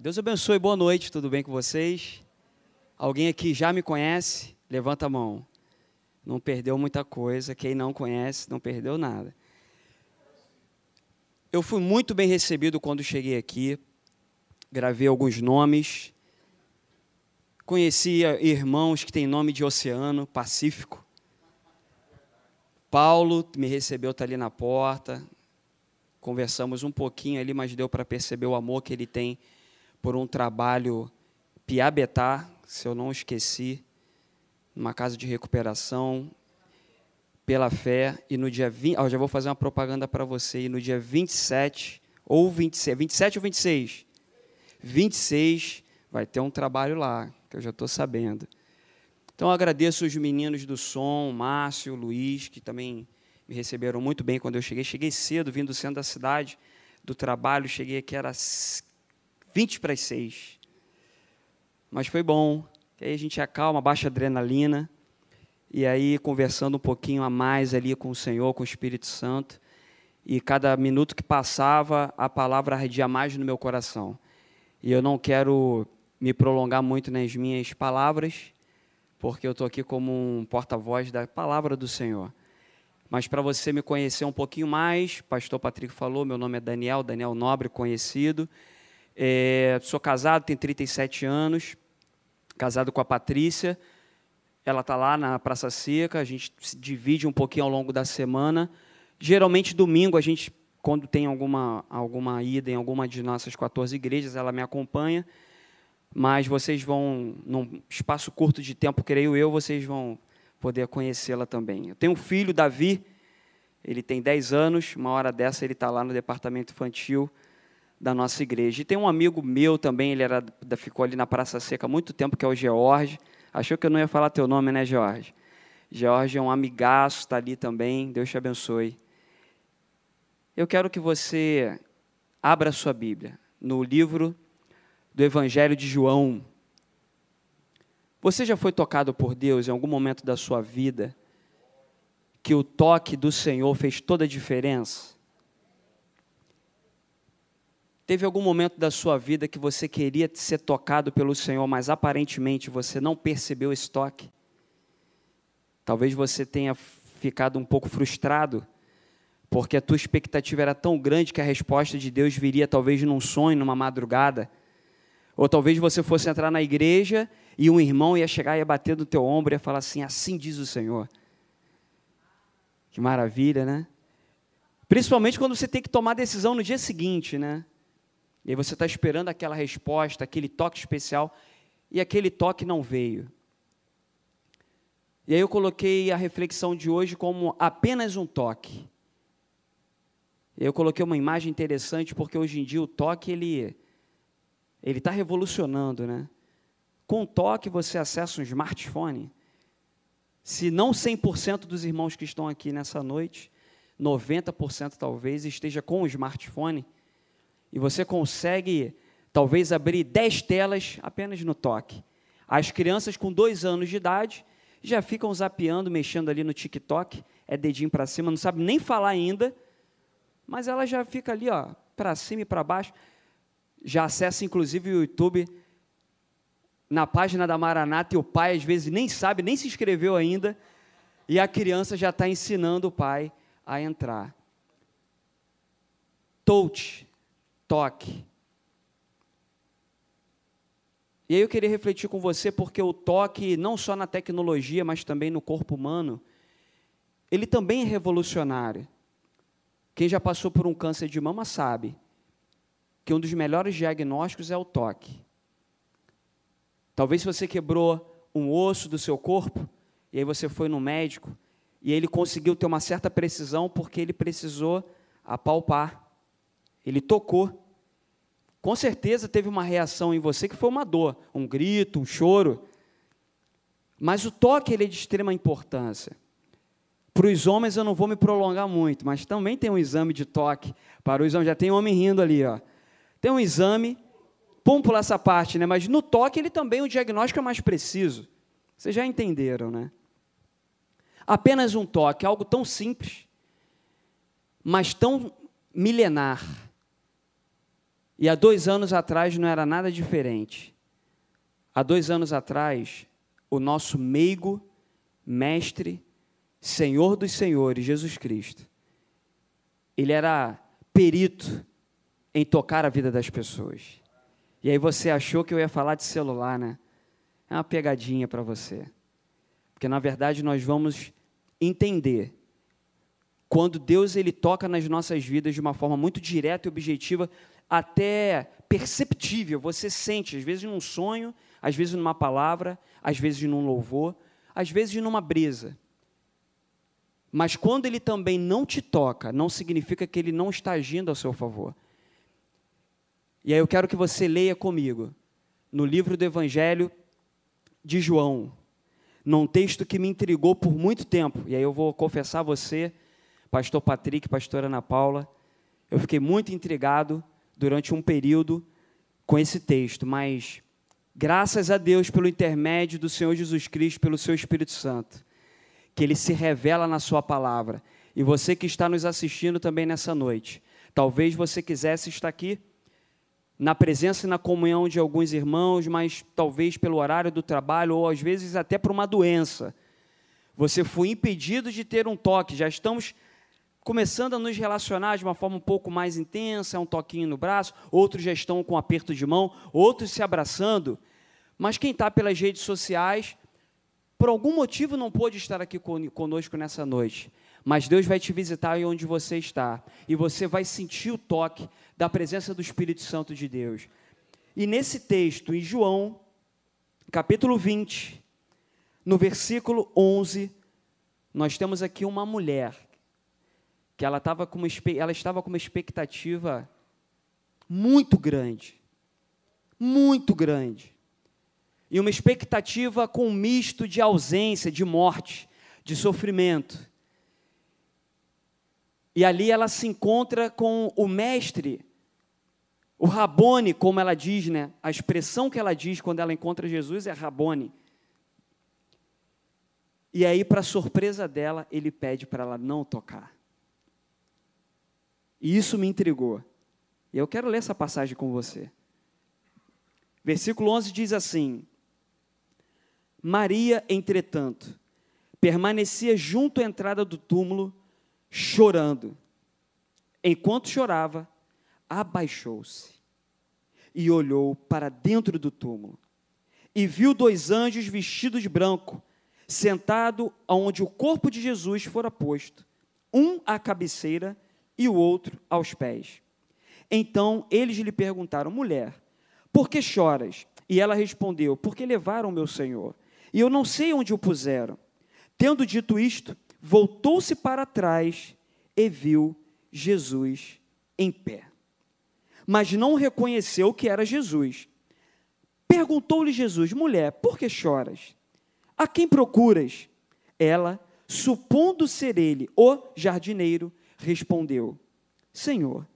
Deus abençoe, boa noite, tudo bem com vocês? Alguém aqui já me conhece? Levanta a mão. Não perdeu muita coisa, quem não conhece não perdeu nada. Eu fui muito bem recebido quando cheguei aqui, gravei alguns nomes, conheci irmãos que têm nome de oceano, Pacífico. Paulo me recebeu, está ali na porta, conversamos um pouquinho ali, mas deu para perceber o amor que ele tem por um trabalho Piabetá, se eu não esqueci, numa casa de recuperação, pela fé, e no dia 20, oh, já vou fazer uma propaganda para você, e no dia 27, ou 26, 27 ou 26? 26, vai ter um trabalho lá, que eu já estou sabendo. Então, agradeço os meninos do som, Márcio, Luiz, que também me receberam muito bem quando eu cheguei. Cheguei cedo, vindo do centro da cidade, do trabalho, cheguei aqui, era 20 para as 6. Mas foi bom. Aí a gente acalma, baixa adrenalina. E aí, conversando um pouquinho a mais ali com o Senhor, com o Espírito Santo. E cada minuto que passava, a palavra ardia mais no meu coração. E eu não quero me prolongar muito nas minhas palavras, porque eu estou aqui como um porta-voz da palavra do Senhor. Mas para você me conhecer um pouquinho mais, pastor Patrick falou, meu nome é Daniel, Daniel Nobre, conhecido. É, sou casado, tenho 37 anos, casado com a Patrícia. Ela está lá na Praça Seca, a gente se divide um pouquinho ao longo da semana. Geralmente, domingo, a gente, quando tem alguma, alguma ida em alguma de nossas 14 igrejas, ela me acompanha. Mas vocês vão, num espaço curto de tempo, creio eu, vocês vão poder conhecê-la também. Eu tenho um filho, Davi, ele tem 10 anos, uma hora dessa ele está lá no departamento infantil da nossa igreja. E tem um amigo meu também, ele era, ficou ali na Praça Seca há muito tempo, que é o George. Achou que eu não ia falar teu nome, né, George? George é um amigaço, está ali também. Deus te abençoe. Eu quero que você abra sua Bíblia no livro do Evangelho de João. Você já foi tocado por Deus em algum momento da sua vida que o toque do Senhor fez toda a diferença? Teve algum momento da sua vida que você queria ser tocado pelo Senhor, mas aparentemente você não percebeu esse toque? Talvez você tenha ficado um pouco frustrado, porque a tua expectativa era tão grande que a resposta de Deus viria talvez num sonho, numa madrugada. Ou talvez você fosse entrar na igreja e um irmão ia chegar e ia bater no teu ombro e ia falar assim: assim diz o Senhor. Que maravilha, né? Principalmente quando você tem que tomar decisão no dia seguinte, né? E aí você está esperando aquela resposta, aquele toque especial, e aquele toque não veio. E aí eu coloquei a reflexão de hoje como apenas um toque. Eu coloquei uma imagem interessante porque hoje em dia o toque ele ele está revolucionando, né? Com o toque você acessa um smartphone. Se não 100% dos irmãos que estão aqui nessa noite, 90% talvez esteja com o smartphone e você consegue, talvez, abrir dez telas apenas no toque. As crianças com dois anos de idade já ficam zapeando, mexendo ali no TikTok, é dedinho para cima, não sabe nem falar ainda, mas ela já fica ali, ó, para cima e para baixo. Já acessa, inclusive, o YouTube na página da Maranata e o pai, às vezes, nem sabe, nem se inscreveu ainda, e a criança já está ensinando o pai a entrar. Touch, toque. E aí eu queria refletir com você porque o toque, não só na tecnologia, mas também no corpo humano, ele também é revolucionário. Quem já passou por um câncer de mama sabe que um dos melhores diagnósticos é o toque. Talvez você quebrou um osso do seu corpo e aí você foi no médico e ele conseguiu ter uma certa precisão porque ele precisou apalpar. Ele tocou. Com certeza teve uma reação em você que foi uma dor, um grito, um choro. Mas o toque ele é de extrema importância. Para os homens eu não vou me prolongar muito, mas também tem um exame de toque para os homens. Já tem um homem rindo ali, ó. Tem um exame, vamos pular essa parte, né? Mas no toque ele também o diagnóstico é mais preciso. Vocês já entenderam, né? Apenas um toque, algo tão simples, mas tão milenar E há dois anos atrás não era nada diferente. Há dois anos atrás, o nosso meigo, mestre, Senhor dos Senhores, Jesus Cristo, ele era perito em tocar a vida das pessoas. E aí você achou que eu ia falar de celular, né? É uma pegadinha para você. Porque na verdade nós vamos entender quando Deus ele toca nas nossas vidas de uma forma muito direta e objetiva, até perceptível, você sente, às vezes num sonho, às vezes numa palavra, às vezes num louvor, às vezes numa brisa. Mas quando ele também não te toca, não significa que ele não está agindo a seu favor. E aí eu quero que você leia comigo, no livro do Evangelho de João, num texto que me intrigou por muito tempo. E aí eu vou confessar a você, pastor Patrick, pastora Ana Paula, eu fiquei muito intrigado durante um período com esse texto, mas graças a Deus pelo intermédio do Senhor Jesus Cristo, pelo seu Espírito Santo, que ele se revela na sua palavra. E você que está nos assistindo também nessa noite, talvez você quisesse estar aqui na presença e na comunhão de alguns irmãos, mas talvez pelo horário do trabalho ou às vezes até por uma doença. Você foi impedido de ter um toque. Já estamos começando a nos relacionar de uma forma um pouco mais intensa, é um toquinho no braço, outros já estão com um aperto de mão, outros se abraçando. Mas quem está pelas redes sociais, por algum motivo não pôde estar aqui conosco nessa noite. Mas Deus vai te visitar aí onde você está. E você vai sentir o toque da presença do Espírito Santo de Deus. E nesse texto, em João, capítulo 20, no versículo 11, nós temos aqui uma mulher que ela, tava com uma, ela estava com uma expectativa muito grande. Muito grande. E uma expectativa com um misto de ausência, de morte, de sofrimento. E ali ela se encontra com o mestre, o Rabone, como ela diz, né? A expressão que ela diz quando ela encontra Jesus é Rabone. E aí, para surpresa dela, ele pede para ela não tocar. E isso me intrigou. E eu quero ler essa passagem com você. Versículo 11 diz assim: Maria, entretanto, permanecia junto à entrada do túmulo, chorando. Enquanto chorava, abaixou-se e olhou para dentro do túmulo. E viu dois anjos vestidos de branco, sentado onde o corpo de Jesus fora posto, um à cabeceira e o outro aos pés. Então eles lhe perguntaram: Mulher, por que choras? E ela respondeu: Porque levaram meu senhor, e eu não sei onde o puseram. Tendo dito isto, voltou-se para trás e viu Jesus em pé. Mas não reconheceu que era Jesus. Perguntou-lhe Jesus: Mulher, por que choras? A quem procuras? Ela, supondo ser ele o jardineiro, respondeu: Senhor,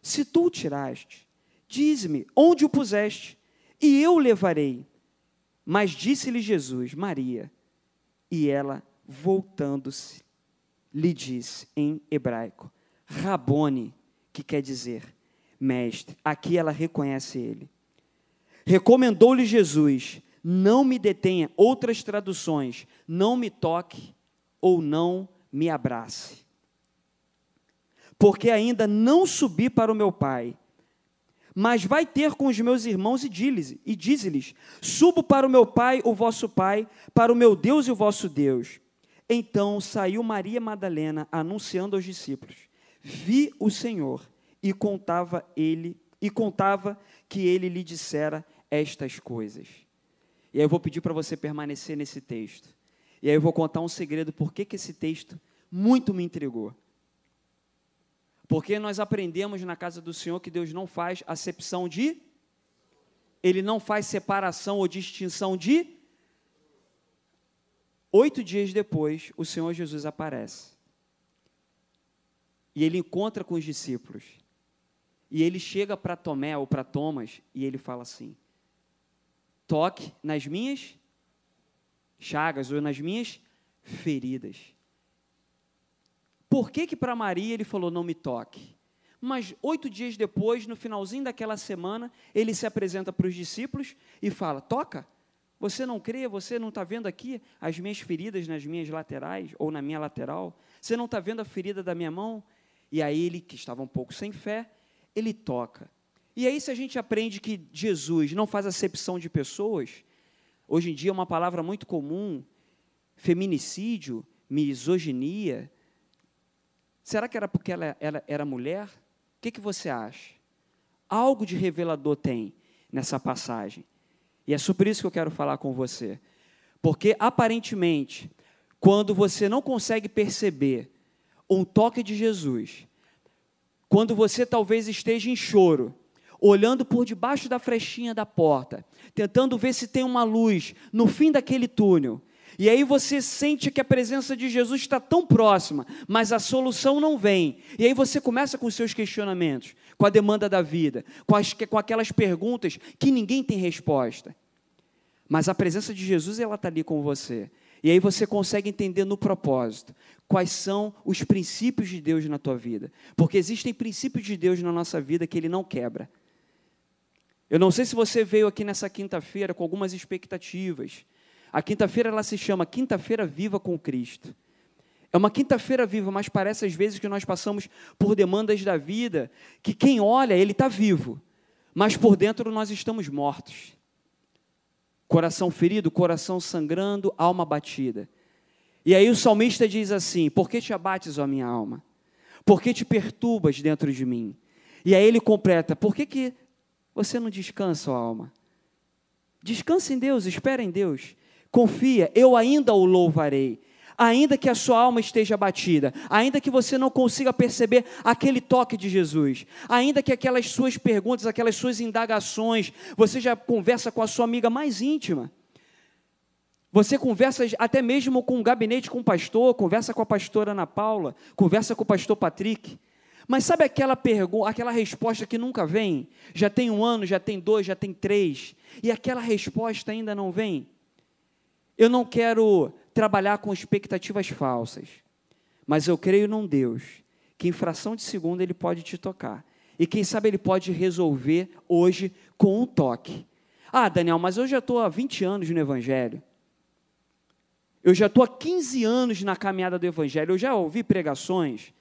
se tu o tiraste, dize-me onde o puseste, e eu o levarei. Mas disse-lhe Jesus: Maria. E ela, voltando-se, lhe disse em hebraico: Rabone, que quer dizer mestre. Aqui ela reconhece ele. Recomendou-lhe Jesus: Não me detenha. Outras traduções: Não me toque ou não me abrace porque ainda não subi para o meu pai. Mas vai ter com os meus irmãos e diz-lhes: Subo para o meu pai, o vosso pai, para o meu Deus e o vosso Deus. Então saiu Maria Madalena anunciando aos discípulos: Vi o Senhor e contava ele e contava que ele lhe dissera estas coisas. E aí eu vou pedir para você permanecer nesse texto. E aí eu vou contar um segredo por que esse texto muito me intrigou. Porque nós aprendemos na casa do Senhor que Deus não faz acepção de, Ele não faz separação ou distinção de. Oito dias depois, o Senhor Jesus aparece. E ele encontra com os discípulos. E ele chega para Tomé ou para Thomas e ele fala assim: toque nas minhas chagas ou nas minhas feridas. Por que que para Maria ele falou não me toque? Mas oito dias depois, no finalzinho daquela semana, ele se apresenta para os discípulos e fala: Toca, você não crê, você não está vendo aqui as minhas feridas nas minhas laterais ou na minha lateral? Você não está vendo a ferida da minha mão? E aí ele, que estava um pouco sem fé, ele toca. E aí, se a gente aprende que Jesus não faz acepção de pessoas, hoje em dia é uma palavra muito comum, feminicídio, misoginia. Será que era porque ela, ela era mulher? O que, que você acha? Algo de revelador tem nessa passagem. E é sobre isso que eu quero falar com você. Porque, aparentemente, quando você não consegue perceber um toque de Jesus, quando você talvez esteja em choro, olhando por debaixo da frechinha da porta, tentando ver se tem uma luz no fim daquele túnel. E aí você sente que a presença de Jesus está tão próxima, mas a solução não vem. E aí você começa com os seus questionamentos, com a demanda da vida, com, as, com aquelas perguntas que ninguém tem resposta. Mas a presença de Jesus, ela está ali com você. E aí você consegue entender no propósito quais são os princípios de Deus na tua vida. Porque existem princípios de Deus na nossa vida que Ele não quebra. Eu não sei se você veio aqui nessa quinta-feira com algumas expectativas. A quinta-feira ela se chama Quinta-feira Viva com Cristo. É uma quinta-feira viva, mas parece às vezes que nós passamos por demandas da vida, que quem olha, ele está vivo, mas por dentro nós estamos mortos. Coração ferido, coração sangrando, alma batida. E aí o salmista diz assim: Por que te abates, ó minha alma? Por que te perturbas dentro de mim? E aí ele completa: Por que, que você não descansa, ó alma? Descansa em Deus, espera em Deus. Confia, eu ainda o louvarei. Ainda que a sua alma esteja batida, ainda que você não consiga perceber aquele toque de Jesus, ainda que aquelas suas perguntas, aquelas suas indagações, você já conversa com a sua amiga mais íntima. Você conversa até mesmo com o gabinete com o pastor, conversa com a pastora Ana Paula, conversa com o pastor Patrick. Mas sabe aquela pergunta, aquela resposta que nunca vem? Já tem um ano, já tem dois, já tem três, e aquela resposta ainda não vem? Eu não quero trabalhar com expectativas falsas, mas eu creio num Deus que em fração de segundo ele pode te tocar. E quem sabe ele pode resolver hoje com um toque. Ah, Daniel, mas eu já estou há 20 anos no Evangelho. Eu já estou há 15 anos na caminhada do Evangelho. Eu já ouvi pregações.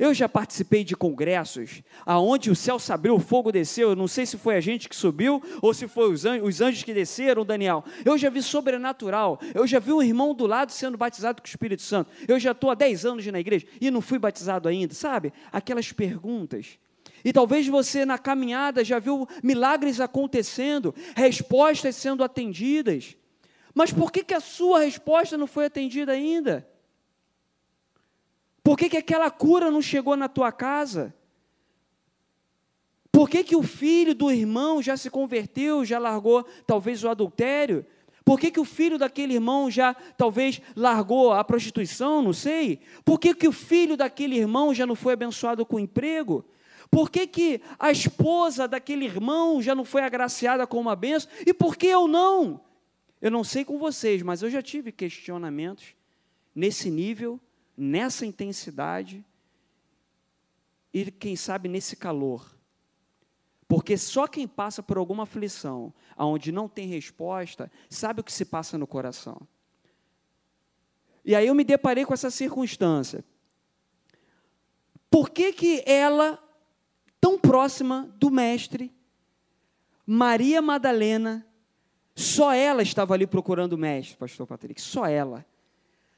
Eu já participei de congressos aonde o céu se abriu, o fogo desceu. Eu não sei se foi a gente que subiu ou se foi os anjos, os anjos que desceram, Daniel. Eu já vi sobrenatural. Eu já vi um irmão do lado sendo batizado com o Espírito Santo. Eu já estou há 10 anos na igreja e não fui batizado ainda. Sabe? Aquelas perguntas. E talvez você na caminhada já viu milagres acontecendo, respostas sendo atendidas. Mas por que, que a sua resposta não foi atendida ainda? Por que, que aquela cura não chegou na tua casa? Por que, que o filho do irmão já se converteu, já largou talvez o adultério? Por que, que o filho daquele irmão já talvez largou a prostituição? Não sei. Por que, que o filho daquele irmão já não foi abençoado com emprego? Por que, que a esposa daquele irmão já não foi agraciada com uma benção? E por que eu não? Eu não sei com vocês, mas eu já tive questionamentos nesse nível nessa intensidade e, quem sabe, nesse calor. Porque só quem passa por alguma aflição, onde não tem resposta, sabe o que se passa no coração. E aí eu me deparei com essa circunstância. Por que, que ela, tão próxima do Mestre, Maria Madalena, só ela estava ali procurando o Mestre, Pastor Patrick, só ela.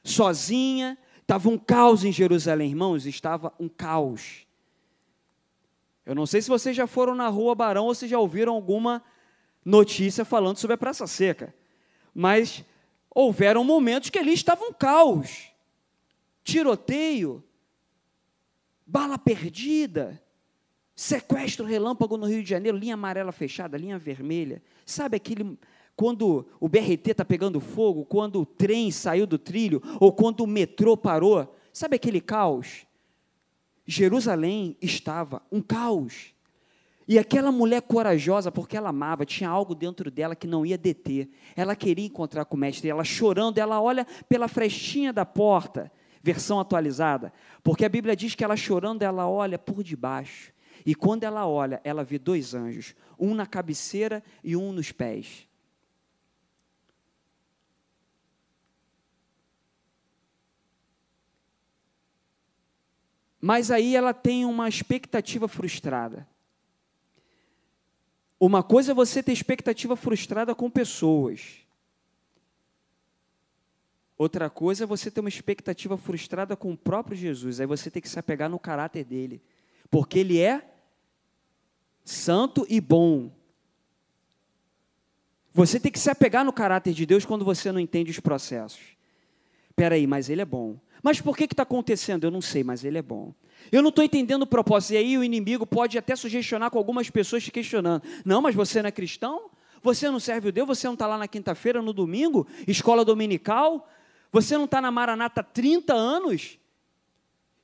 Sozinha, Estava um caos em Jerusalém, irmãos, estava um caos. Eu não sei se vocês já foram na rua Barão ou se já ouviram alguma notícia falando sobre a Praça Seca, mas houveram momentos que ali estava um caos. Tiroteio, bala perdida, sequestro relâmpago no Rio de Janeiro, linha amarela fechada, linha vermelha. Sabe aquele quando o BRT está pegando fogo, quando o trem saiu do trilho, ou quando o metrô parou, sabe aquele caos? Jerusalém estava um caos. E aquela mulher corajosa, porque ela amava, tinha algo dentro dela que não ia deter. Ela queria encontrar com o mestre, ela chorando, ela olha pela frestinha da porta, versão atualizada, porque a Bíblia diz que ela chorando, ela olha por debaixo E quando ela olha, ela vê dois anjos, um na cabeceira e um nos pés. Mas aí ela tem uma expectativa frustrada. Uma coisa é você ter expectativa frustrada com pessoas. Outra coisa é você ter uma expectativa frustrada com o próprio Jesus. Aí você tem que se apegar no caráter dele. Porque ele é santo e bom. Você tem que se apegar no caráter de Deus quando você não entende os processos. Espera aí, mas ele é bom. Mas por que está acontecendo? Eu não sei, mas ele é bom. Eu não estou entendendo o propósito. E aí o inimigo pode até sugestionar com algumas pessoas te questionando. Não, mas você não é cristão? Você não serve o Deus? Você não está lá na quinta-feira, no domingo? Escola dominical? Você não está na Maranata há 30 anos?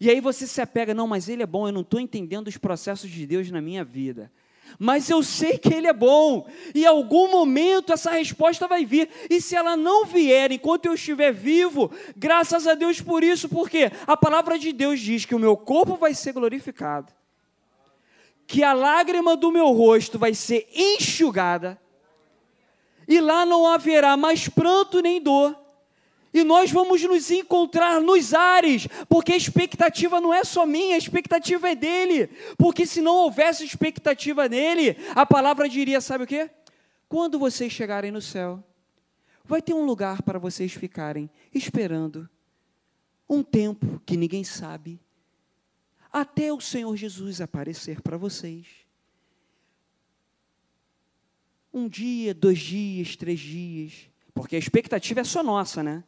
E aí você se apega, não, mas ele é bom, eu não estou entendendo os processos de Deus na minha vida mas eu sei que Ele é bom, e em algum momento essa resposta vai vir, e se ela não vier enquanto eu estiver vivo, graças a Deus por isso, porque a palavra de Deus diz que o meu corpo vai ser glorificado, que a lágrima do meu rosto vai ser enxugada, e lá não haverá mais pranto nem dor, e nós vamos nos encontrar nos ares, porque a expectativa não é só minha, a expectativa é dele. Porque se não houvesse expectativa nele, a palavra diria: sabe o que? Quando vocês chegarem no céu, vai ter um lugar para vocês ficarem esperando um tempo que ninguém sabe, até o Senhor Jesus aparecer para vocês. Um dia, dois dias, três dias, porque a expectativa é só nossa, né?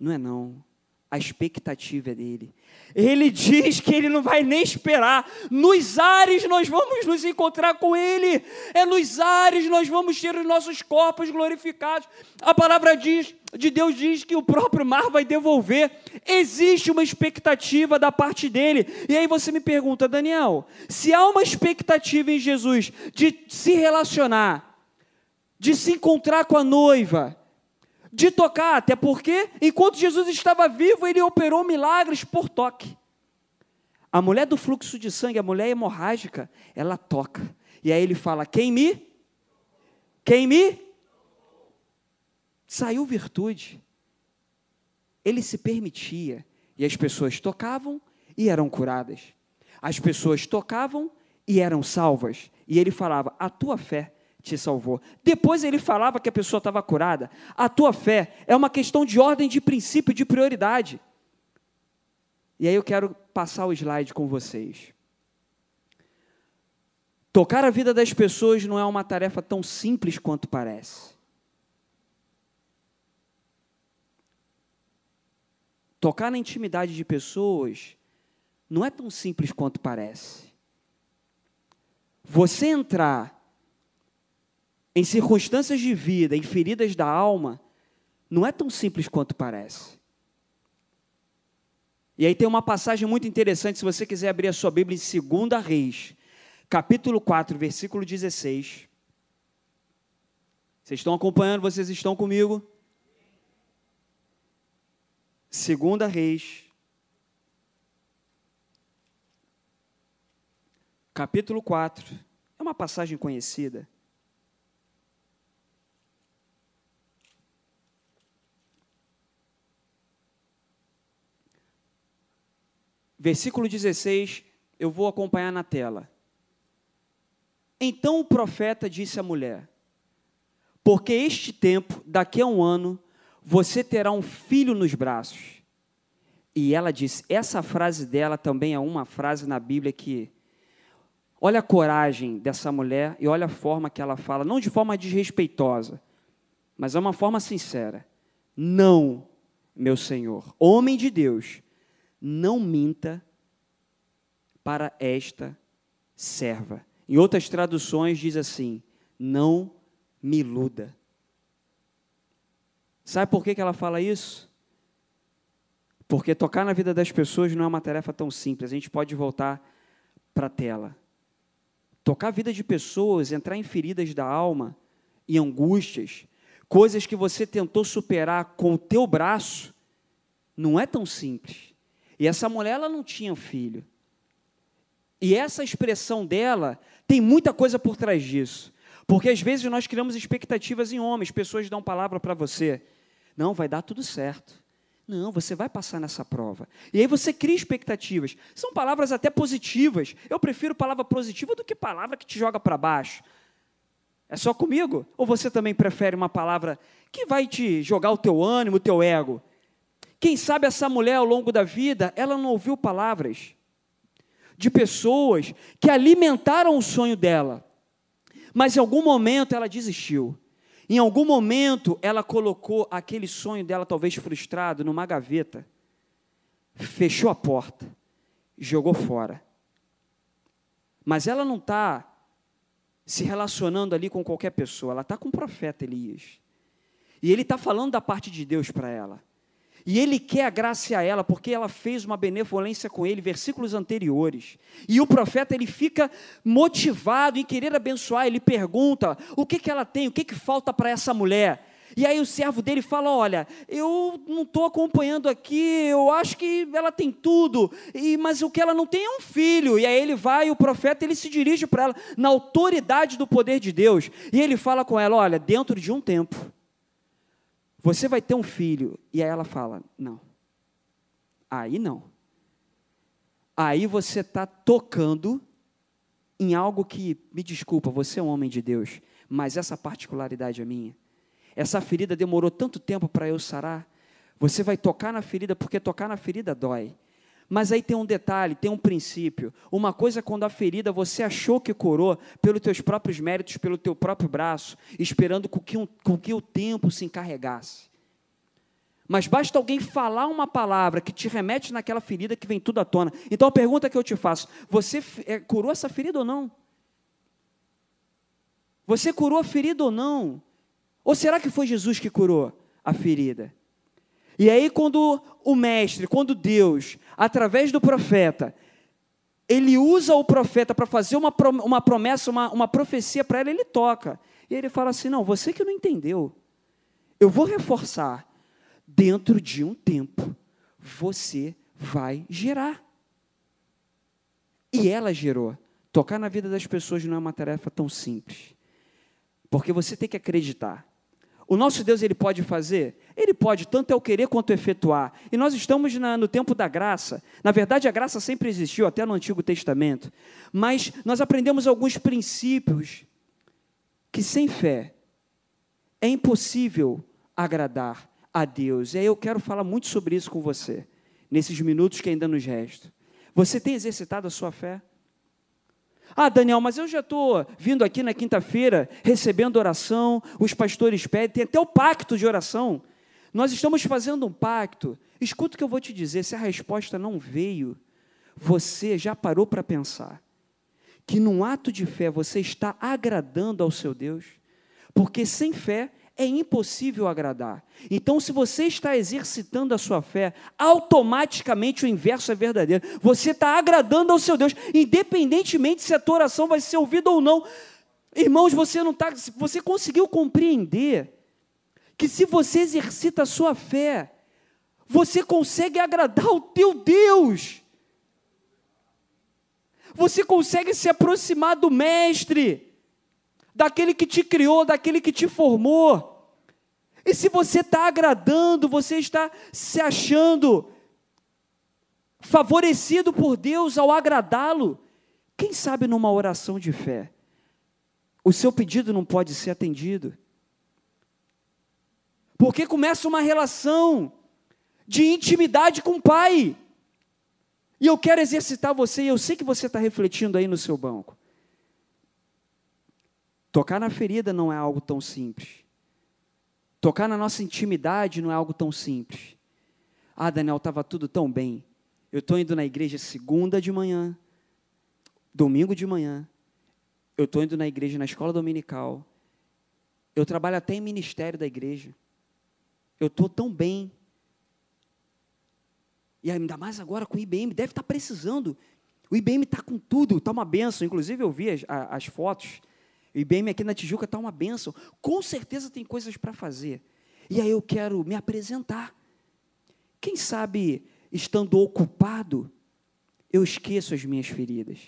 Não é não. A expectativa é dele. Ele diz que ele não vai nem esperar. Nos ares nós vamos nos encontrar com ele. É nos ares nós vamos ter os nossos corpos glorificados. A palavra diz, de Deus diz que o próprio mar vai devolver. Existe uma expectativa da parte dele. E aí você me pergunta, Daniel, se há uma expectativa em Jesus de se relacionar, de se encontrar com a noiva, de tocar, até porque, enquanto Jesus estava vivo, ele operou milagres por toque. A mulher do fluxo de sangue, a mulher hemorrágica, ela toca. E aí ele fala: Quem me? Quem me? Saiu virtude. Ele se permitia. E as pessoas tocavam e eram curadas. As pessoas tocavam e eram salvas. E ele falava: A tua fé te salvou. Depois ele falava que a pessoa estava curada. A tua fé é uma questão de ordem de princípio, de prioridade. E aí eu quero passar o slide com vocês. Tocar a vida das pessoas não é uma tarefa tão simples quanto parece. Tocar na intimidade de pessoas não é tão simples quanto parece. Você entrar em circunstâncias de vida, em feridas da alma, não é tão simples quanto parece. E aí tem uma passagem muito interessante, se você quiser abrir a sua Bíblia em 2 Reis, capítulo 4, versículo 16. Vocês estão acompanhando? Vocês estão comigo? 2 Reis, capítulo 4. É uma passagem conhecida. Versículo 16, eu vou acompanhar na tela. Então o profeta disse à mulher: Porque este tempo, daqui a um ano, você terá um filho nos braços. E ela disse: essa frase dela também é uma frase na Bíblia que. Olha a coragem dessa mulher e olha a forma que ela fala, não de forma desrespeitosa, mas é uma forma sincera. Não, meu Senhor, homem de Deus, não minta para esta serva. Em outras traduções diz assim: não me iluda. Sabe por que, que ela fala isso? Porque tocar na vida das pessoas não é uma tarefa tão simples. A gente pode voltar para a tela. Tocar a vida de pessoas, entrar em feridas da alma e angústias, coisas que você tentou superar com o teu braço, não é tão simples. E essa mulher ela não tinha filho. E essa expressão dela tem muita coisa por trás disso. Porque às vezes nós criamos expectativas em homens, pessoas dão palavra para você. Não, vai dar tudo certo. Não, você vai passar nessa prova. E aí você cria expectativas. São palavras até positivas. Eu prefiro palavra positiva do que palavra que te joga para baixo. É só comigo? Ou você também prefere uma palavra que vai te jogar o teu ânimo, o teu ego? Quem sabe essa mulher ao longo da vida, ela não ouviu palavras de pessoas que alimentaram o sonho dela, mas em algum momento ela desistiu. Em algum momento ela colocou aquele sonho dela, talvez frustrado, numa gaveta, fechou a porta, jogou fora. Mas ela não está se relacionando ali com qualquer pessoa, ela está com o profeta Elias. E ele está falando da parte de Deus para ela. E ele quer agraciar ela porque ela fez uma benevolência com ele, versículos anteriores. E o profeta ele fica motivado em querer abençoar, ele pergunta: "O que que ela tem? O que que falta para essa mulher?" E aí o servo dele fala: Olha, eu não estou acompanhando aqui, eu acho que ela tem tudo, e, mas o que ela não tem é um filho. E aí ele vai, o profeta ele se dirige para ela, na autoridade do poder de Deus, e ele fala com ela: Olha, dentro de um tempo, você vai ter um filho. E aí ela fala: Não. Aí não. Aí você está tocando em algo que, me desculpa, você é um homem de Deus, mas essa particularidade é minha. Essa ferida demorou tanto tempo para eu sarar. Você vai tocar na ferida, porque tocar na ferida dói. Mas aí tem um detalhe, tem um princípio. Uma coisa é quando a ferida você achou que curou pelos teus próprios méritos, pelo teu próprio braço, esperando com que, um, com que o tempo se encarregasse. Mas basta alguém falar uma palavra que te remete naquela ferida que vem tudo à tona. Então a pergunta que eu te faço: você é, curou essa ferida ou não? Você curou a ferida ou não? Ou será que foi Jesus que curou a ferida? E aí, quando o mestre, quando Deus, através do profeta, ele usa o profeta para fazer uma, uma promessa, uma, uma profecia para ela, ele toca. E ele fala assim: Não, você que não entendeu, eu vou reforçar. Dentro de um tempo, você vai gerar. E ela gerou. Tocar na vida das pessoas não é uma tarefa tão simples. Porque você tem que acreditar o nosso Deus ele pode fazer? Ele pode, tanto é o querer quanto efetuar. E nós estamos na, no tempo da graça. Na verdade, a graça sempre existiu, até no Antigo Testamento. Mas nós aprendemos alguns princípios que sem fé é impossível agradar a Deus. E aí eu quero falar muito sobre isso com você, nesses minutos que ainda nos restam. Você tem exercitado a sua fé? Ah, Daniel, mas eu já estou vindo aqui na quinta-feira recebendo oração, os pastores pedem, tem até o pacto de oração. Nós estamos fazendo um pacto. Escuta o que eu vou te dizer: se a resposta não veio, você já parou para pensar que num ato de fé você está agradando ao seu Deus? Porque sem fé é impossível agradar. Então, se você está exercitando a sua fé, automaticamente o inverso é verdadeiro. Você está agradando ao seu Deus, independentemente se a tua oração vai ser ouvida ou não. Irmãos, você não está, você conseguiu compreender que se você exercita a sua fé, você consegue agradar o teu Deus. Você consegue se aproximar do mestre daquele que te criou, daquele que te formou. E se você está agradando, você está se achando favorecido por Deus ao agradá-lo, quem sabe numa oração de fé, o seu pedido não pode ser atendido. Porque começa uma relação de intimidade com o Pai. E eu quero exercitar você, e eu sei que você está refletindo aí no seu banco. Tocar na ferida não é algo tão simples. Tocar na nossa intimidade não é algo tão simples. Ah, Daniel, estava tudo tão bem. Eu estou indo na igreja segunda de manhã, domingo de manhã. Eu estou indo na igreja na escola dominical. Eu trabalho até em ministério da igreja. Eu estou tão bem. E ainda mais agora com o IBM, deve estar tá precisando. O IBM está com tudo, está uma benção. Inclusive, eu vi as, as fotos o IBM aqui na Tijuca está uma benção. Com certeza tem coisas para fazer. E aí eu quero me apresentar. Quem sabe, estando ocupado, eu esqueço as minhas feridas.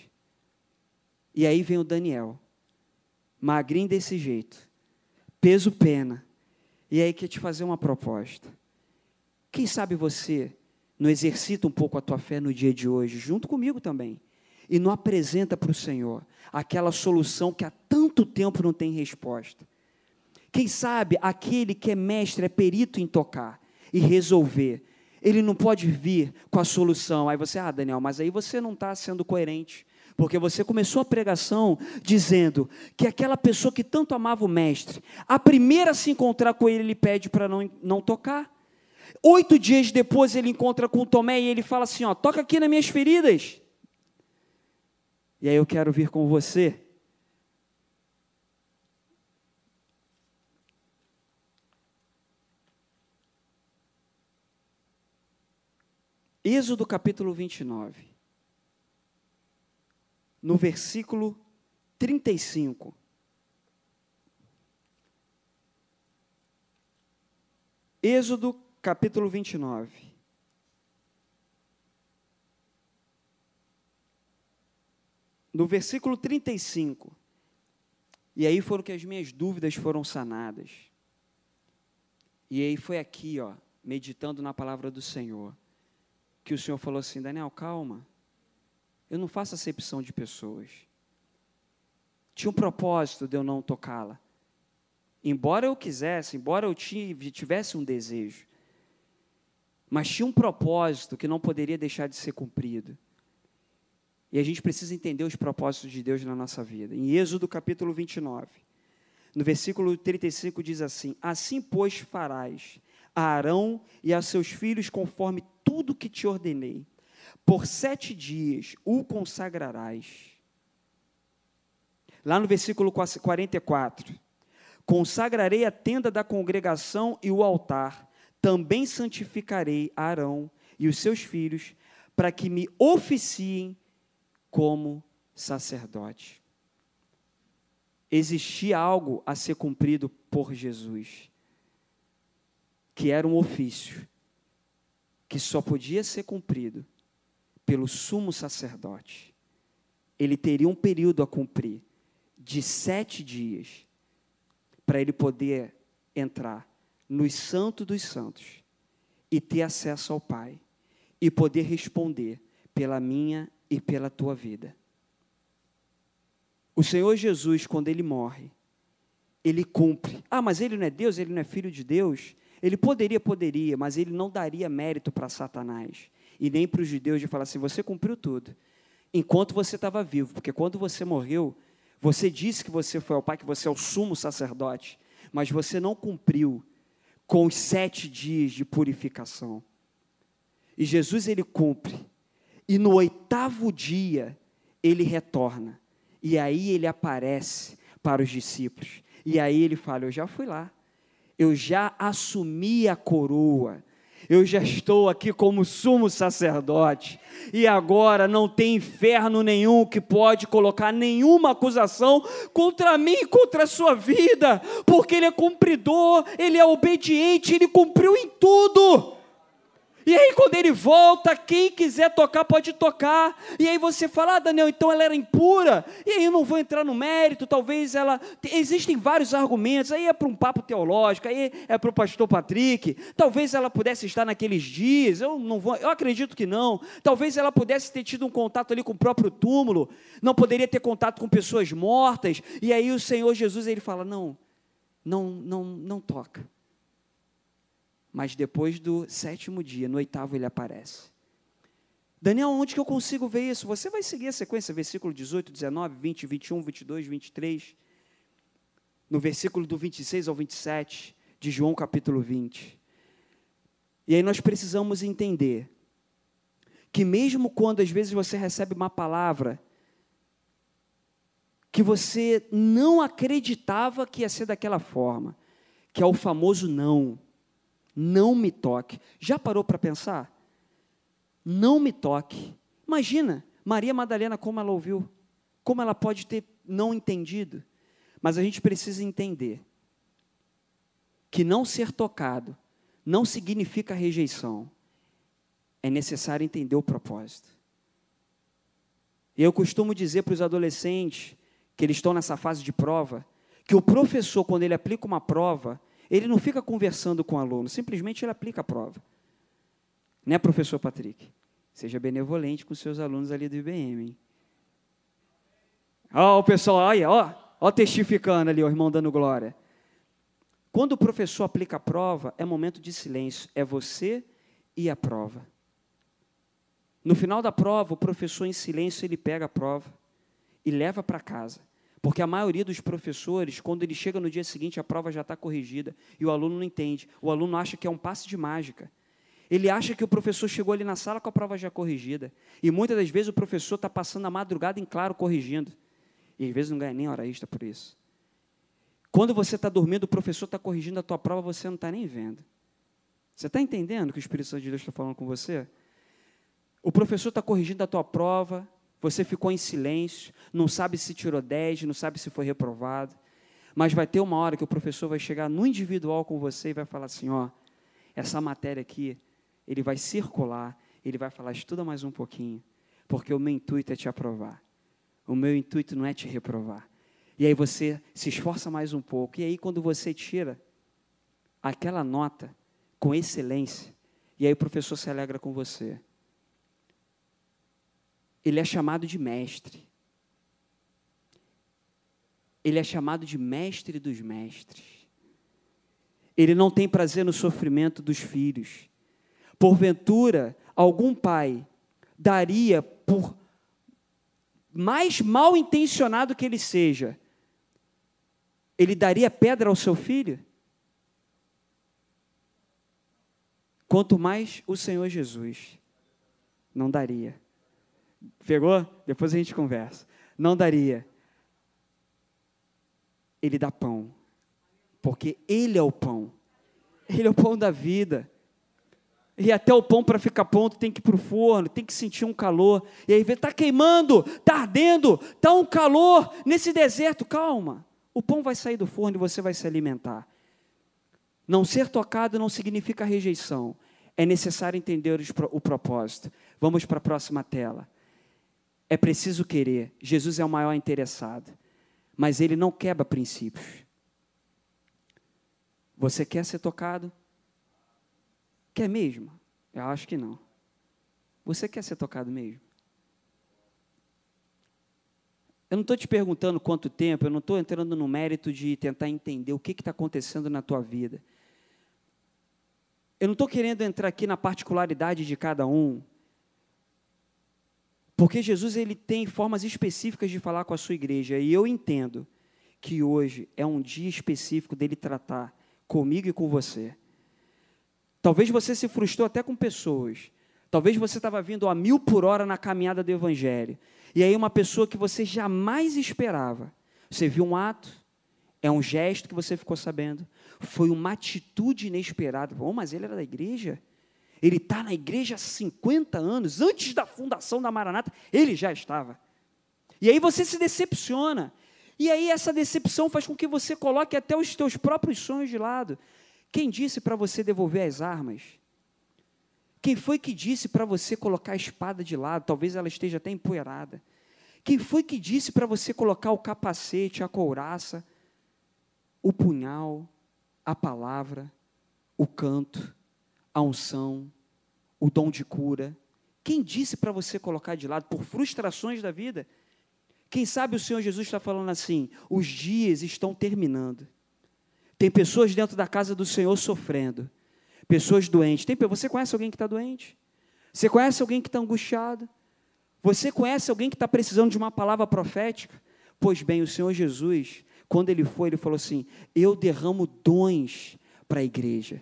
E aí vem o Daniel, magrinho desse jeito, peso pena. E aí quer te fazer uma proposta. Quem sabe você não exercita um pouco a tua fé no dia de hoje, junto comigo também, e não apresenta para o Senhor aquela solução que há tanto tempo não tem resposta. Quem sabe aquele que é mestre, é perito em tocar e resolver, ele não pode vir com a solução. Aí você, ah, Daniel, mas aí você não está sendo coerente. Porque você começou a pregação dizendo que aquela pessoa que tanto amava o mestre, a primeira a se encontrar com ele, ele pede para não, não tocar. Oito dias depois ele encontra com Tomé e ele fala assim: ó, toca aqui nas minhas feridas. E aí eu quero vir com você. Êxodo capítulo 29 no versículo 35. Êxodo capítulo 29. No versículo 35. E aí foram que as minhas dúvidas foram sanadas. E aí foi aqui, ó, meditando na palavra do Senhor, que o Senhor falou assim: Daniel, calma. Eu não faço acepção de pessoas. Tinha um propósito de eu não tocá-la. Embora eu quisesse, embora eu tivesse um desejo, mas tinha um propósito que não poderia deixar de ser cumprido. E a gente precisa entender os propósitos de Deus na nossa vida. Em Êxodo capítulo 29, no versículo 35 diz assim: Assim, pois, farás a Arão e a seus filhos conforme tudo que te ordenei. Por sete dias o consagrarás. Lá no versículo 44, consagrarei a tenda da congregação e o altar, também santificarei Arão e os seus filhos, para que me oficiem como sacerdote. Existia algo a ser cumprido por Jesus, que era um ofício, que só podia ser cumprido pelo sumo sacerdote. Ele teria um período a cumprir de sete dias para ele poder entrar nos santos dos santos e ter acesso ao Pai e poder responder pela minha e pela tua vida. O Senhor Jesus, quando ele morre, ele cumpre. Ah, mas ele não é Deus, ele não é filho de Deus. Ele poderia, poderia, mas ele não daria mérito para Satanás e nem para os judeus de falar assim: você cumpriu tudo, enquanto você estava vivo, porque quando você morreu, você disse que você foi ao Pai, que você é o sumo sacerdote, mas você não cumpriu com os sete dias de purificação. E Jesus ele cumpre, e no oitavo dia ele retorna, e aí ele aparece para os discípulos, e aí ele fala: Eu já fui lá, eu já assumi a coroa, eu já estou aqui como sumo sacerdote, e agora não tem inferno nenhum que pode colocar nenhuma acusação contra mim e contra a sua vida, porque Ele é cumpridor, Ele é obediente, Ele cumpriu em tudo. E aí, quando ele volta, quem quiser tocar, pode tocar. E aí você fala, ah, Daniel, então ela era impura. E aí eu não vou entrar no mérito, talvez ela. Existem vários argumentos. Aí é para um papo teológico, aí é para o pastor Patrick. Talvez ela pudesse estar naqueles dias. Eu não vou, eu acredito que não. Talvez ela pudesse ter tido um contato ali com o próprio túmulo. Não poderia ter contato com pessoas mortas. E aí o Senhor Jesus ele fala: não, não, não, não toca. Mas depois do sétimo dia, no oitavo, ele aparece. Daniel, onde que eu consigo ver isso? Você vai seguir a sequência, versículo 18, 19, 20, 21, 22, 23. No versículo do 26 ao 27 de João capítulo 20. E aí nós precisamos entender que mesmo quando às vezes você recebe uma palavra que você não acreditava que ia ser daquela forma, que é o famoso não. Não me toque. Já parou para pensar? Não me toque. Imagina, Maria Madalena, como ela ouviu, como ela pode ter não entendido. Mas a gente precisa entender que não ser tocado não significa rejeição. É necessário entender o propósito. E eu costumo dizer para os adolescentes que eles estão nessa fase de prova, que o professor, quando ele aplica uma prova, ele não fica conversando com o aluno, simplesmente ele aplica a prova. Né, professor Patrick? Seja benevolente com seus alunos ali do IBM. Hein? O pessoal, olha, ó, testificando ali, o irmão dando glória. Quando o professor aplica a prova, é momento de silêncio, é você e a prova. No final da prova, o professor em silêncio ele pega a prova e leva para casa. Porque a maioria dos professores, quando ele chega no dia seguinte, a prova já está corrigida e o aluno não entende. O aluno acha que é um passe de mágica. Ele acha que o professor chegou ali na sala com a prova já corrigida. E muitas das vezes o professor está passando a madrugada em claro corrigindo. E às vezes não ganha nem hora extra por isso. Quando você está dormindo, o professor está corrigindo a tua prova, você não está nem vendo. Você está entendendo que o Espírito Santo de Deus está falando com você? O professor está corrigindo a tua prova, você ficou em silêncio, não sabe se tirou 10, não sabe se foi reprovado. Mas vai ter uma hora que o professor vai chegar no individual com você e vai falar assim: ó, essa matéria aqui, ele vai circular, ele vai falar, estuda mais um pouquinho, porque o meu intuito é te aprovar. O meu intuito não é te reprovar. E aí você se esforça mais um pouco. E aí, quando você tira aquela nota com excelência, e aí o professor se alegra com você. Ele é chamado de mestre. Ele é chamado de mestre dos mestres. Ele não tem prazer no sofrimento dos filhos. Porventura, algum pai daria por mais mal intencionado que ele seja, ele daria pedra ao seu filho? Quanto mais o Senhor Jesus não daria. Pegou? Depois a gente conversa. Não daria. Ele dá pão. Porque Ele é o pão. Ele é o pão da vida. E até o pão para ficar pronto tem que ir para o forno, tem que sentir um calor. E aí vê, está queimando, está ardendo, está um calor nesse deserto. Calma, o pão vai sair do forno e você vai se alimentar. Não ser tocado não significa rejeição. É necessário entender o propósito. Vamos para a próxima tela. É preciso querer. Jesus é o maior interessado. Mas ele não quebra princípios. Você quer ser tocado? Quer mesmo? Eu acho que não. Você quer ser tocado mesmo? Eu não estou te perguntando quanto tempo, eu não estou entrando no mérito de tentar entender o que está acontecendo na tua vida. Eu não estou querendo entrar aqui na particularidade de cada um, porque Jesus ele tem formas específicas de falar com a sua igreja, e eu entendo que hoje é um dia específico dele tratar comigo e com você. Talvez você se frustrou até com pessoas. Talvez você estava vindo a mil por hora na caminhada do Evangelho. E aí uma pessoa que você jamais esperava. Você viu um ato, é um gesto que você ficou sabendo. Foi uma atitude inesperada. Oh, mas ele era da igreja? Ele está na igreja há 50 anos, antes da fundação da Maranata, ele já estava. E aí você se decepciona. E aí essa decepção faz com que você coloque até os seus próprios sonhos de lado. Quem disse para você devolver as armas? Quem foi que disse para você colocar a espada de lado? Talvez ela esteja até empoeirada. Quem foi que disse para você colocar o capacete, a couraça, o punhal, a palavra, o canto, a unção, o dom de cura? Quem disse para você colocar de lado por frustrações da vida? Quem sabe o Senhor Jesus está falando assim: os dias estão terminando. Tem pessoas dentro da casa do Senhor sofrendo, pessoas doentes. Tem, você conhece alguém que está doente? Você conhece alguém que está angustiado? Você conhece alguém que está precisando de uma palavra profética? Pois bem, o Senhor Jesus, quando ele foi, ele falou assim: Eu derramo dons para a igreja.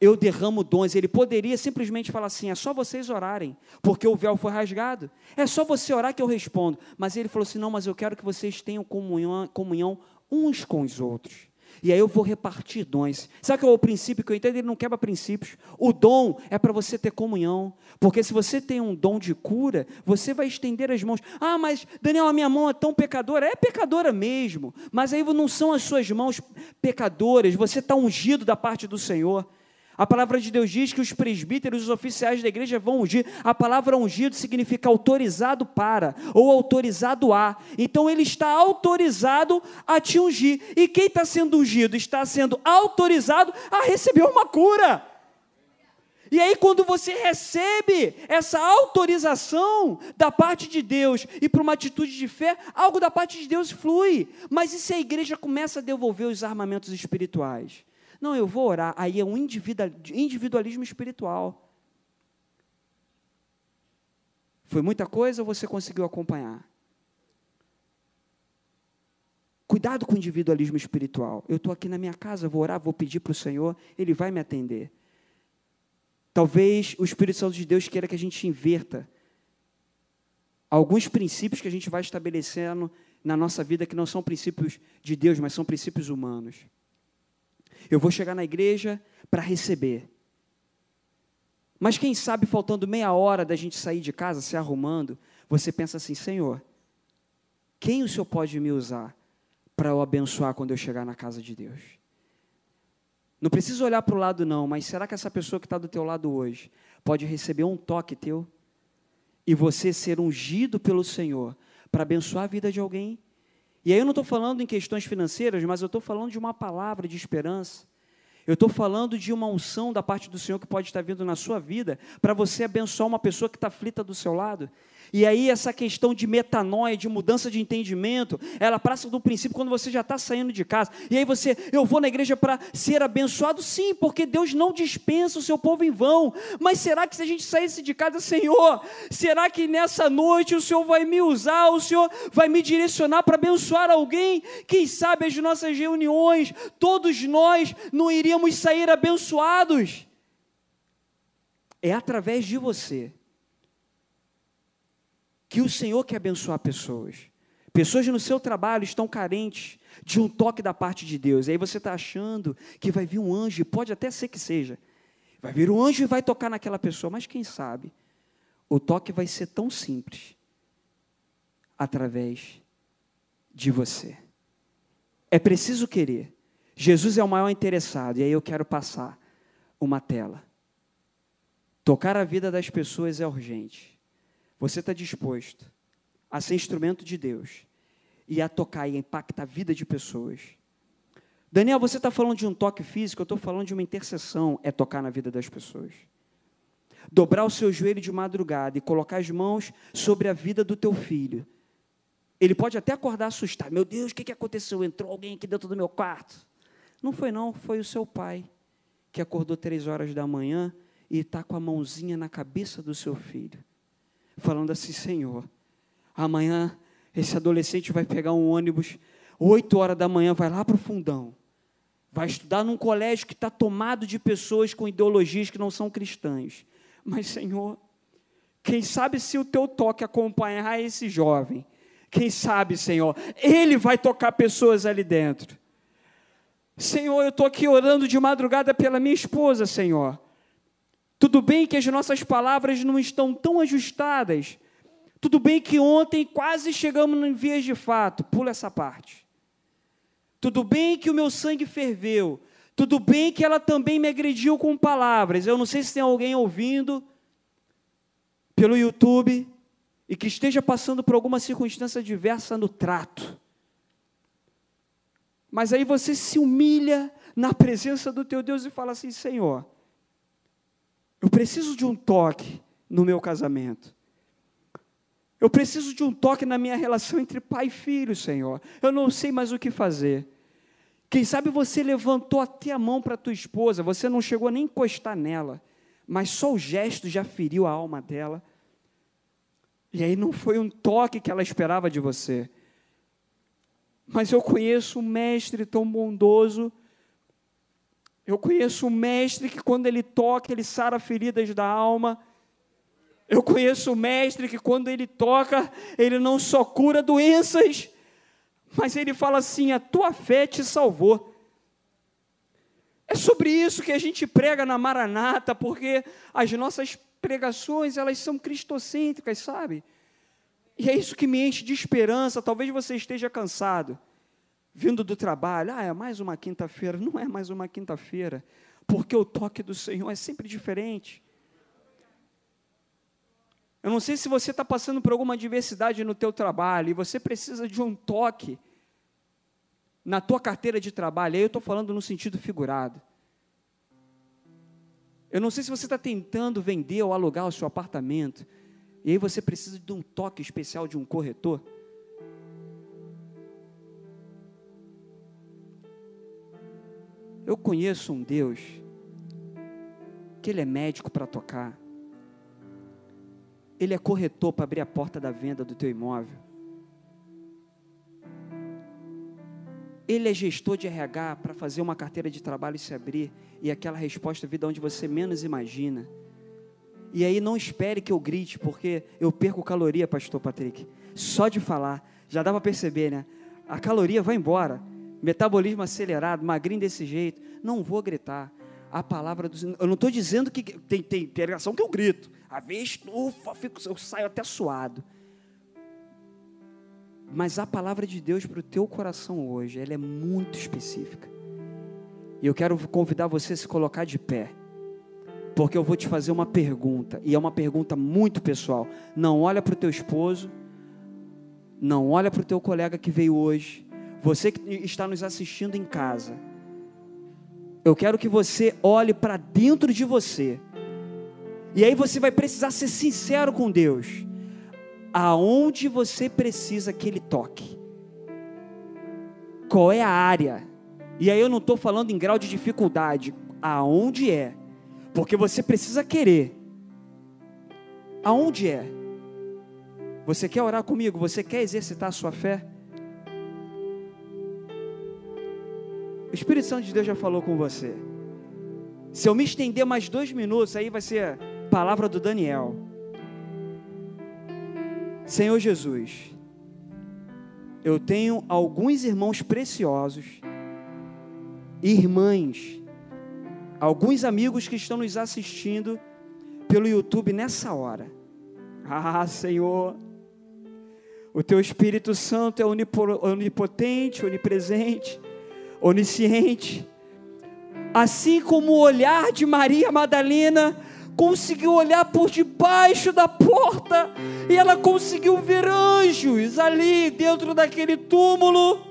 Eu derramo dons. Ele poderia simplesmente falar assim: é só vocês orarem, porque o véu foi rasgado. É só você orar que eu respondo. Mas ele falou assim: não, mas eu quero que vocês tenham comunhão, comunhão uns com os outros. E aí eu vou repartir dons. Sabe qual é o princípio que eu entendo? Ele não quebra princípios. O dom é para você ter comunhão. Porque se você tem um dom de cura, você vai estender as mãos. Ah, mas Daniel, a minha mão é tão pecadora. É pecadora mesmo. Mas aí não são as suas mãos pecadoras. Você está ungido da parte do Senhor. A palavra de Deus diz que os presbíteros, os oficiais da igreja vão ungir. A palavra ungido significa autorizado para ou autorizado a. Então ele está autorizado a te ungir. E quem está sendo ungido está sendo autorizado a receber uma cura. E aí, quando você recebe essa autorização da parte de Deus e para uma atitude de fé, algo da parte de Deus flui. Mas e se a igreja começa a devolver os armamentos espirituais? Não, eu vou orar. Aí é um individualismo espiritual. Foi muita coisa ou você conseguiu acompanhar? Cuidado com o individualismo espiritual. Eu estou aqui na minha casa, vou orar, vou pedir para o Senhor, Ele vai me atender. Talvez o Espírito Santo de Deus queira que a gente inverta alguns princípios que a gente vai estabelecendo na nossa vida que não são princípios de Deus, mas são princípios humanos. Eu vou chegar na igreja para receber. Mas quem sabe, faltando meia hora da gente sair de casa, se arrumando, você pensa assim: Senhor, quem o Senhor pode me usar para eu abençoar quando eu chegar na casa de Deus? Não precisa olhar para o lado, não, mas será que essa pessoa que está do teu lado hoje pode receber um toque teu e você ser ungido pelo Senhor para abençoar a vida de alguém? E aí eu não estou falando em questões financeiras, mas eu estou falando de uma palavra de esperança. Eu estou falando de uma unção da parte do Senhor que pode estar vindo na sua vida para você abençoar uma pessoa que está aflita do seu lado. E aí, essa questão de metanoia, de mudança de entendimento, ela passa do princípio quando você já está saindo de casa. E aí você, eu vou na igreja para ser abençoado? Sim, porque Deus não dispensa o seu povo em vão. Mas será que se a gente saísse de casa, Senhor, será que nessa noite o Senhor vai me usar, o Senhor vai me direcionar para abençoar alguém? Quem sabe as nossas reuniões, todos nós não iríamos sair abençoados? É através de você que o Senhor quer abençoar pessoas. Pessoas no seu trabalho estão carentes de um toque da parte de Deus. E aí você está achando que vai vir um anjo, pode até ser que seja. Vai vir um anjo e vai tocar naquela pessoa, mas quem sabe? O toque vai ser tão simples através de você. É preciso querer. Jesus é o maior interessado, e aí eu quero passar uma tela. Tocar a vida das pessoas é urgente. Você está disposto a ser instrumento de Deus e a tocar e impactar a vida de pessoas. Daniel, você está falando de um toque físico, eu estou falando de uma intercessão, é tocar na vida das pessoas. Dobrar o seu joelho de madrugada e colocar as mãos sobre a vida do teu filho. Ele pode até acordar assustado. Meu Deus, o que, que aconteceu? Entrou alguém aqui dentro do meu quarto. Não foi não, foi o seu pai que acordou três horas da manhã e está com a mãozinha na cabeça do seu filho falando assim: Senhor, amanhã esse adolescente vai pegar um ônibus, oito horas da manhã, vai lá para o fundão, vai estudar num colégio que está tomado de pessoas com ideologias que não são cristãs. Mas, Senhor, quem sabe se o teu toque acompanhar esse jovem, quem sabe, Senhor, ele vai tocar pessoas ali dentro. Senhor, eu estou aqui orando de madrugada pela minha esposa, Senhor. Tudo bem que as nossas palavras não estão tão ajustadas. Tudo bem que ontem quase chegamos em vias de fato. Pula essa parte. Tudo bem que o meu sangue ferveu. Tudo bem que ela também me agrediu com palavras. Eu não sei se tem alguém ouvindo pelo YouTube e que esteja passando por alguma circunstância diversa no trato. Mas aí você se humilha na presença do teu Deus e fala assim: Senhor, eu preciso de um toque no meu casamento. Eu preciso de um toque na minha relação entre pai e filho, Senhor. Eu não sei mais o que fazer. Quem sabe você levantou até a mão para tua esposa, você não chegou nem a encostar nela, mas só o gesto já feriu a alma dela. E aí não foi um toque que ela esperava de você. Mas eu conheço um mestre tão bondoso eu conheço um mestre que, quando ele toca, ele sara feridas da alma. Eu conheço um mestre que, quando ele toca, ele não só cura doenças, mas ele fala assim: a tua fé te salvou. É sobre isso que a gente prega na Maranata, porque as nossas pregações, elas são cristocêntricas, sabe? E é isso que me enche de esperança. Talvez você esteja cansado vindo do trabalho, ah, é mais uma quinta-feira. Não é mais uma quinta-feira, porque o toque do Senhor é sempre diferente. Eu não sei se você está passando por alguma adversidade no teu trabalho e você precisa de um toque na tua carteira de trabalho. Aí eu estou falando no sentido figurado. Eu não sei se você está tentando vender ou alugar o seu apartamento e aí você precisa de um toque especial de um corretor. Eu conheço um Deus que Ele é médico para tocar, Ele é corretor para abrir a porta da venda do teu imóvel, Ele é gestor de RH para fazer uma carteira de trabalho se abrir e aquela resposta vir de onde você menos imagina. E aí não espere que eu grite, porque eu perco caloria, pastor Patrick. Só de falar, já dá para perceber, né? A caloria vai embora. Metabolismo acelerado, magrinho desse jeito. Não vou gritar. A palavra do Eu não estou dizendo que tem, tem integração que eu grito. A vez, ufa, fico, eu saio até suado. Mas a palavra de Deus para o teu coração hoje, ela é muito específica. E eu quero convidar você a se colocar de pé. Porque eu vou te fazer uma pergunta, e é uma pergunta muito pessoal. Não olha para o teu esposo, não olha para o teu colega que veio hoje, você que está nos assistindo em casa. Eu quero que você olhe para dentro de você. E aí você vai precisar ser sincero com Deus aonde você precisa que Ele toque. Qual é a área? E aí eu não estou falando em grau de dificuldade, aonde é? Porque você precisa querer. Aonde é? Você quer orar comigo? Você quer exercitar a sua fé? Espírito Santo de Deus já falou com você. Se eu me estender mais dois minutos, aí vai ser palavra do Daniel. Senhor Jesus, eu tenho alguns irmãos preciosos, irmãs, alguns amigos que estão nos assistindo pelo YouTube nessa hora. Ah, Senhor, o teu Espírito Santo é onipotente, onipresente, onisciente. Assim como o olhar de Maria Madalena conseguiu olhar por debaixo da porta e ela conseguiu ver anjos ali dentro daquele túmulo.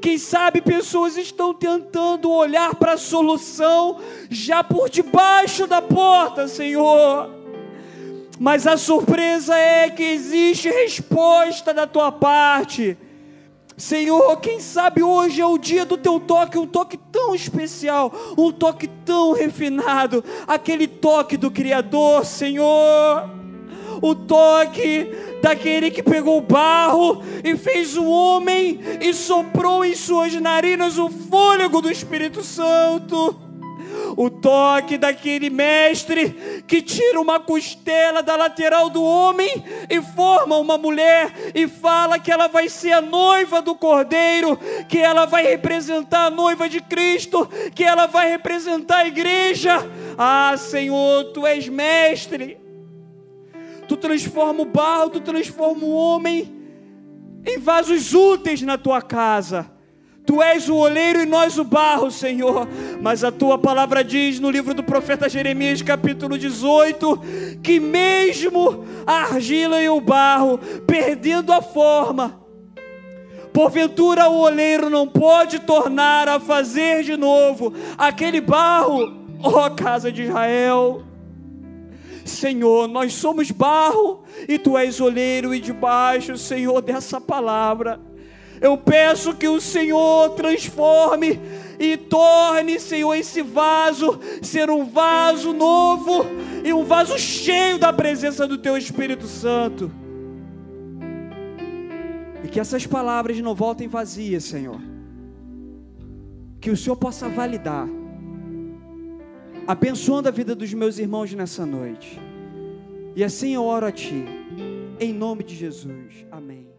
Quem sabe pessoas estão tentando olhar para a solução já por debaixo da porta, Senhor. Mas a surpresa é que existe resposta da tua parte. Senhor, quem sabe hoje é o dia do teu toque, um toque tão especial, um toque tão refinado, aquele toque do Criador, Senhor. O toque daquele que pegou o barro e fez o homem e soprou em suas narinas o fôlego do Espírito Santo o toque daquele mestre que tira uma costela da lateral do homem e forma uma mulher e fala que ela vai ser a noiva do Cordeiro, que ela vai representar a noiva de Cristo, que ela vai representar a igreja. Ah, Senhor, tu és mestre. Tu transforma o barro, tu transforma o homem em vasos úteis na tua casa. Tu és o oleiro e nós o barro, Senhor. Mas a tua palavra diz no livro do profeta Jeremias, capítulo 18, que mesmo a argila e o barro, perdendo a forma, porventura o oleiro não pode tornar a fazer de novo aquele barro, ó casa de Israel. Senhor, nós somos barro e tu és oleiro e debaixo, Senhor, dessa palavra eu peço que o Senhor transforme e torne, Senhor, esse vaso ser um vaso novo e um vaso cheio da presença do Teu Espírito Santo. E que essas palavras não voltem vazias, Senhor. Que o Senhor possa validar, abençoando a vida dos meus irmãos nessa noite. E assim eu oro a Ti, em nome de Jesus. Amém.